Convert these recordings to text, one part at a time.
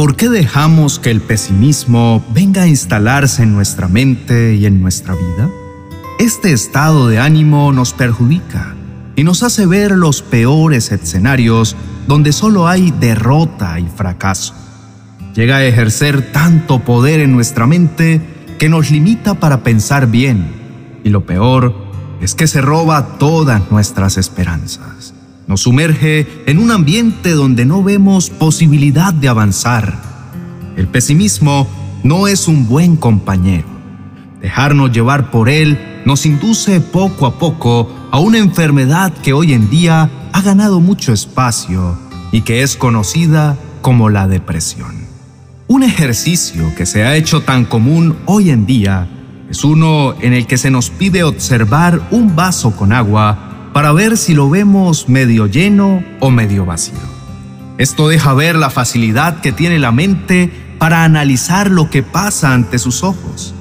¿Por qué dejamos que el pesimismo venga a instalarse en nuestra mente y en nuestra vida? Este estado de ánimo nos perjudica y nos hace ver los peores escenarios donde solo hay derrota y fracaso. Llega a ejercer tanto poder en nuestra mente que nos limita para pensar bien y lo peor es que se roba todas nuestras esperanzas. Nos sumerge en un ambiente donde no vemos posibilidad de avanzar. El pesimismo no es un buen compañero. Dejarnos llevar por él nos induce poco a poco a una enfermedad que hoy en día ha ganado mucho espacio y que es conocida como la depresión. Un ejercicio que se ha hecho tan común hoy en día es uno en el que se nos pide observar un vaso con agua para ver si lo vemos medio lleno o medio vacío. Esto deja ver la facilidad que tiene la mente para analizar lo que pasa ante sus ojos.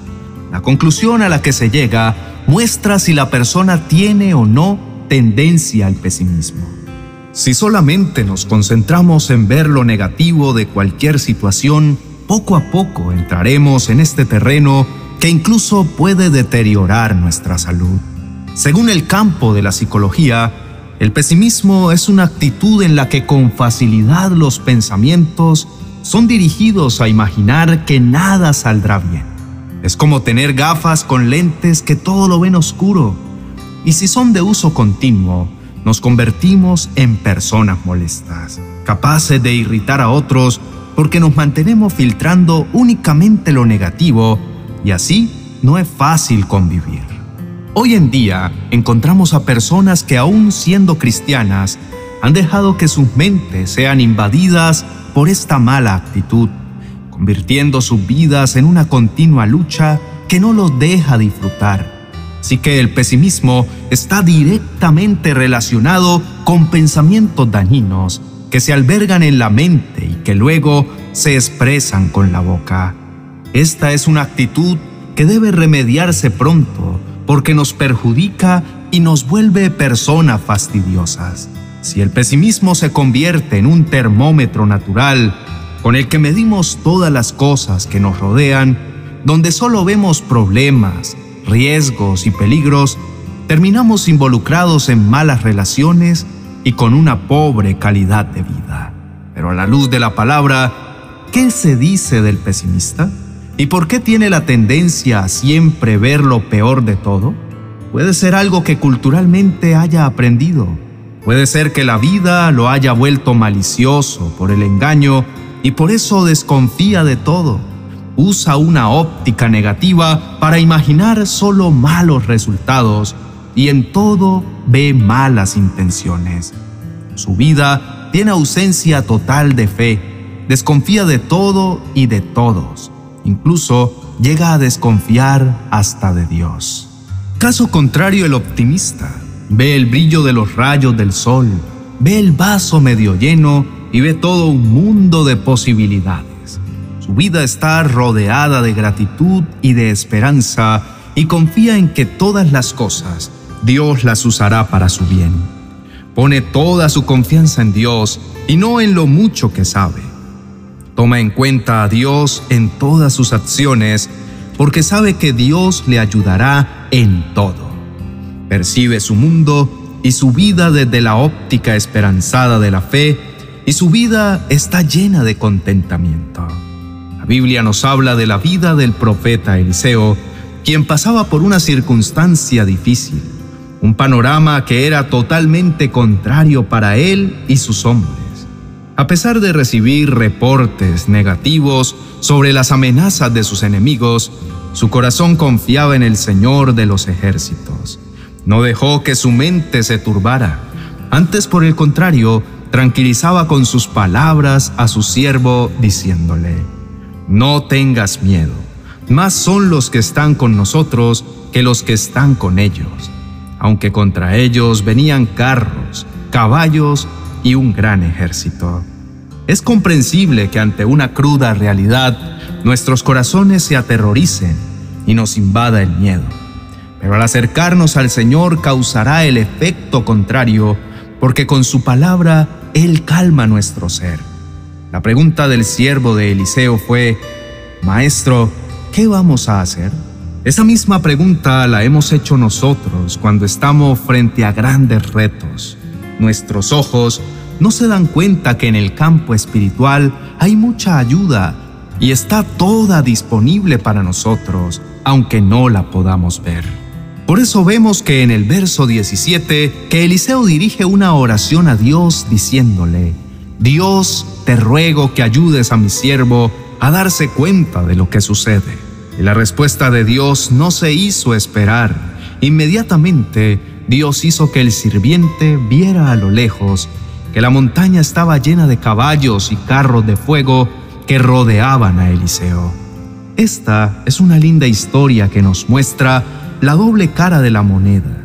La conclusión a la que se llega muestra si la persona tiene o no tendencia al pesimismo. Si solamente nos concentramos en ver lo negativo de cualquier situación, poco a poco entraremos en este terreno que incluso puede deteriorar nuestra salud. Según el campo de la psicología, el pesimismo es una actitud en la que con facilidad los pensamientos son dirigidos a imaginar que nada saldrá bien. Es como tener gafas con lentes que todo lo ven oscuro. Y si son de uso continuo, nos convertimos en personas molestas, capaces de irritar a otros porque nos mantenemos filtrando únicamente lo negativo y así no es fácil convivir. Hoy en día encontramos a personas que aún siendo cristianas han dejado que sus mentes sean invadidas por esta mala actitud convirtiendo sus vidas en una continua lucha que no los deja disfrutar. Así que el pesimismo está directamente relacionado con pensamientos dañinos que se albergan en la mente y que luego se expresan con la boca. Esta es una actitud que debe remediarse pronto porque nos perjudica y nos vuelve personas fastidiosas. Si el pesimismo se convierte en un termómetro natural con el que medimos todas las cosas que nos rodean, donde solo vemos problemas, riesgos y peligros, terminamos involucrados en malas relaciones y con una pobre calidad de vida. Pero a la luz de la palabra, ¿qué se dice del pesimista? ¿Y por qué tiene la tendencia a siempre ver lo peor de todo? Puede ser algo que culturalmente haya aprendido. Puede ser que la vida lo haya vuelto malicioso por el engaño y por eso desconfía de todo. Usa una óptica negativa para imaginar solo malos resultados y en todo ve malas intenciones. Su vida tiene ausencia total de fe, desconfía de todo y de todos. Incluso llega a desconfiar hasta de Dios. Caso contrario, el optimista ve el brillo de los rayos del sol, ve el vaso medio lleno y ve todo un mundo de posibilidades. Su vida está rodeada de gratitud y de esperanza y confía en que todas las cosas Dios las usará para su bien. Pone toda su confianza en Dios y no en lo mucho que sabe. Toma en cuenta a Dios en todas sus acciones porque sabe que Dios le ayudará en todo. Percibe su mundo y su vida desde la óptica esperanzada de la fe y su vida está llena de contentamiento. La Biblia nos habla de la vida del profeta Eliseo, quien pasaba por una circunstancia difícil, un panorama que era totalmente contrario para él y sus hombres. A pesar de recibir reportes negativos sobre las amenazas de sus enemigos, su corazón confiaba en el Señor de los ejércitos. No dejó que su mente se turbara. Antes, por el contrario, tranquilizaba con sus palabras a su siervo diciéndole, No tengas miedo, más son los que están con nosotros que los que están con ellos, aunque contra ellos venían carros, caballos y un gran ejército. Es comprensible que ante una cruda realidad nuestros corazones se aterroricen y nos invada el miedo. Pero al acercarnos al Señor causará el efecto contrario, porque con su palabra él calma nuestro ser. La pregunta del siervo de Eliseo fue, Maestro, ¿qué vamos a hacer? Esa misma pregunta la hemos hecho nosotros cuando estamos frente a grandes retos. Nuestros ojos no se dan cuenta que en el campo espiritual hay mucha ayuda y está toda disponible para nosotros, aunque no la podamos ver. Por eso vemos que en el verso 17 que Eliseo dirige una oración a Dios diciéndole, Dios, te ruego que ayudes a mi siervo a darse cuenta de lo que sucede. Y la respuesta de Dios no se hizo esperar. Inmediatamente Dios hizo que el sirviente viera a lo lejos que la montaña estaba llena de caballos y carros de fuego que rodeaban a Eliseo. Esta es una linda historia que nos muestra la doble cara de la moneda,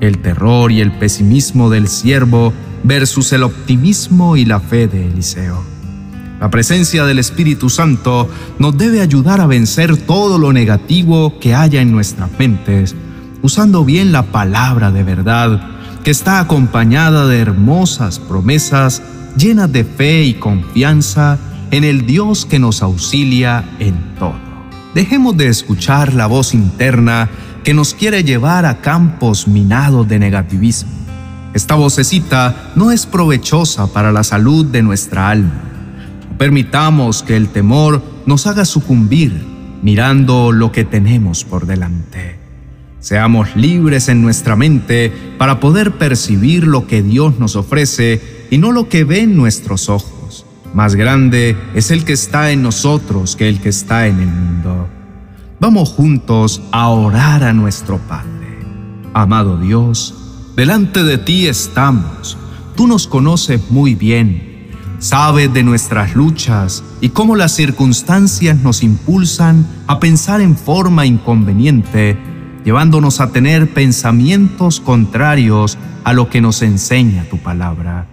el terror y el pesimismo del siervo versus el optimismo y la fe de Eliseo. La presencia del Espíritu Santo nos debe ayudar a vencer todo lo negativo que haya en nuestras mentes, usando bien la palabra de verdad, que está acompañada de hermosas promesas llenas de fe y confianza en el Dios que nos auxilia en todo. Dejemos de escuchar la voz interna que nos quiere llevar a campos minados de negativismo. Esta vocecita no es provechosa para la salud de nuestra alma permitamos que el temor nos haga sucumbir mirando lo que tenemos por delante. Seamos libres en nuestra mente para poder percibir lo que Dios nos ofrece y no lo que ven nuestros ojos. Más grande es el que está en nosotros que el que está en el mundo. Vamos juntos a orar a nuestro Padre. Amado Dios, delante de ti estamos. Tú nos conoces muy bien Sabe de nuestras luchas y cómo las circunstancias nos impulsan a pensar en forma inconveniente, llevándonos a tener pensamientos contrarios a lo que nos enseña tu palabra.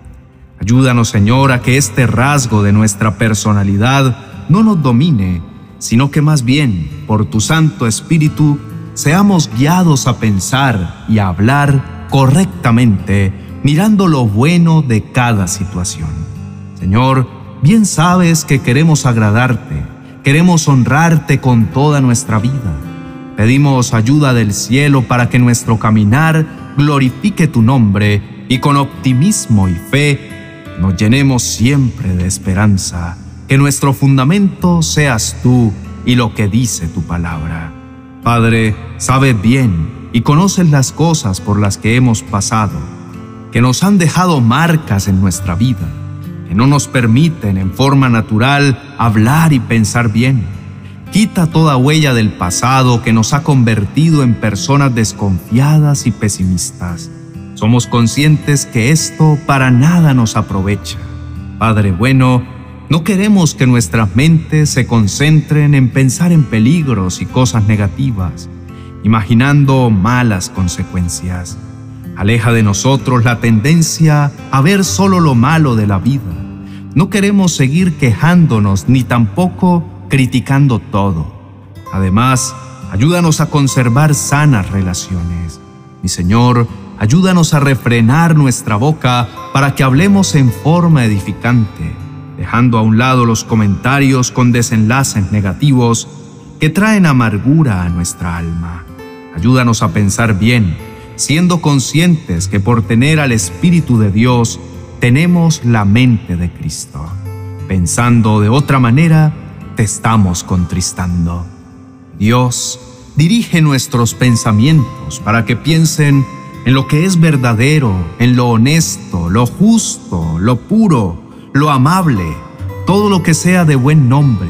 Ayúdanos, Señor, a que este rasgo de nuestra personalidad no nos domine, sino que más bien, por tu Santo Espíritu, seamos guiados a pensar y a hablar correctamente, mirando lo bueno de cada situación. Señor, bien sabes que queremos agradarte, queremos honrarte con toda nuestra vida. Pedimos ayuda del cielo para que nuestro caminar glorifique tu nombre y con optimismo y fe nos llenemos siempre de esperanza, que nuestro fundamento seas tú y lo que dice tu palabra. Padre, sabes bien y conoces las cosas por las que hemos pasado, que nos han dejado marcas en nuestra vida no nos permiten en forma natural hablar y pensar bien. Quita toda huella del pasado que nos ha convertido en personas desconfiadas y pesimistas. Somos conscientes que esto para nada nos aprovecha. Padre bueno, no queremos que nuestras mentes se concentren en pensar en peligros y cosas negativas, imaginando malas consecuencias. Aleja de nosotros la tendencia a ver solo lo malo de la vida no queremos seguir quejándonos ni tampoco criticando todo. Además, ayúdanos a conservar sanas relaciones. Mi Señor, ayúdanos a refrenar nuestra boca para que hablemos en forma edificante, dejando a un lado los comentarios con desenlaces negativos que traen amargura a nuestra alma. Ayúdanos a pensar bien, siendo conscientes que por tener al Espíritu de Dios, tenemos la mente de Cristo. Pensando de otra manera, te estamos contristando. Dios, dirige nuestros pensamientos para que piensen en lo que es verdadero, en lo honesto, lo justo, lo puro, lo amable, todo lo que sea de buen nombre.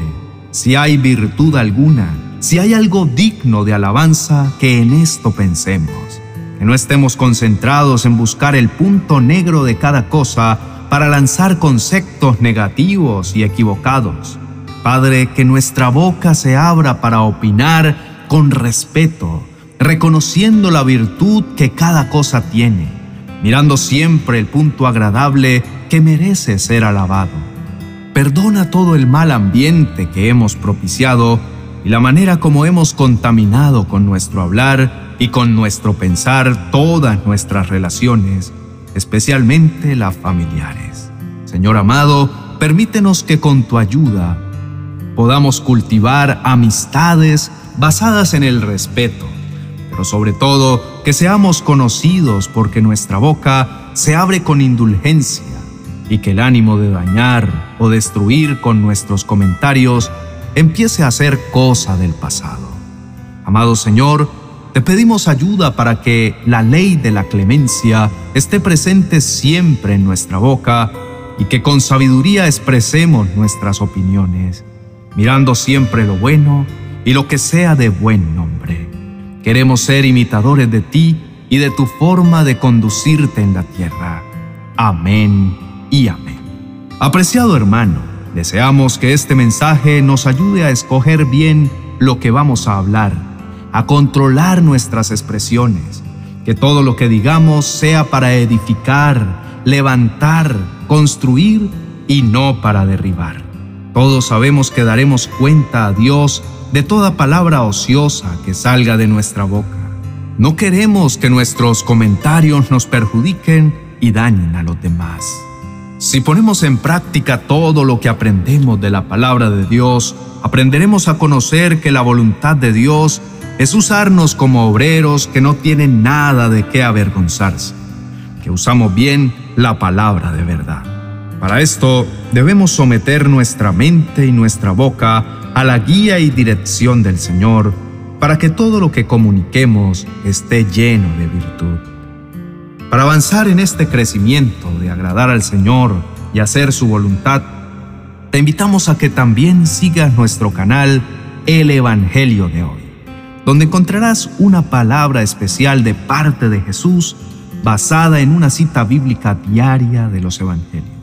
Si hay virtud alguna, si hay algo digno de alabanza, que en esto pensemos que no estemos concentrados en buscar el punto negro de cada cosa para lanzar conceptos negativos y equivocados. Padre, que nuestra boca se abra para opinar con respeto, reconociendo la virtud que cada cosa tiene, mirando siempre el punto agradable que merece ser alabado. Perdona todo el mal ambiente que hemos propiciado y la manera como hemos contaminado con nuestro hablar y con nuestro pensar todas nuestras relaciones, especialmente las familiares. Señor amado, permítenos que con tu ayuda podamos cultivar amistades basadas en el respeto, pero sobre todo que seamos conocidos porque nuestra boca se abre con indulgencia y que el ánimo de dañar o destruir con nuestros comentarios empiece a ser cosa del pasado. Amado Señor, te pedimos ayuda para que la ley de la clemencia esté presente siempre en nuestra boca y que con sabiduría expresemos nuestras opiniones, mirando siempre lo bueno y lo que sea de buen nombre. Queremos ser imitadores de ti y de tu forma de conducirte en la tierra. Amén y amén. Apreciado hermano, deseamos que este mensaje nos ayude a escoger bien lo que vamos a hablar, a controlar nuestras expresiones, que todo lo que digamos sea para edificar, levantar, construir y no para derribar. Todos sabemos que daremos cuenta a Dios de toda palabra ociosa que salga de nuestra boca. No queremos que nuestros comentarios nos perjudiquen y dañen a los demás. Si ponemos en práctica todo lo que aprendemos de la palabra de Dios, aprenderemos a conocer que la voluntad de Dios es usarnos como obreros que no tienen nada de qué avergonzarse, que usamos bien la palabra de verdad. Para esto debemos someter nuestra mente y nuestra boca a la guía y dirección del Señor para que todo lo que comuniquemos esté lleno de virtud. Para avanzar en este crecimiento de agradar al Señor y hacer su voluntad, te invitamos a que también sigas nuestro canal El Evangelio de hoy, donde encontrarás una palabra especial de parte de Jesús basada en una cita bíblica diaria de los Evangelios,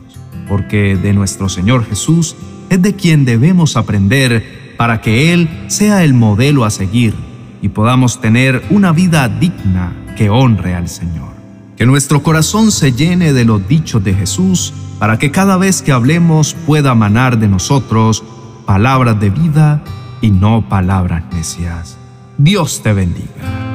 porque de nuestro Señor Jesús es de quien debemos aprender para que Él sea el modelo a seguir y podamos tener una vida digna que honre al Señor. Que nuestro corazón se llene de los dichos de Jesús para que cada vez que hablemos pueda manar de nosotros palabras de vida y no palabras necias. Dios te bendiga.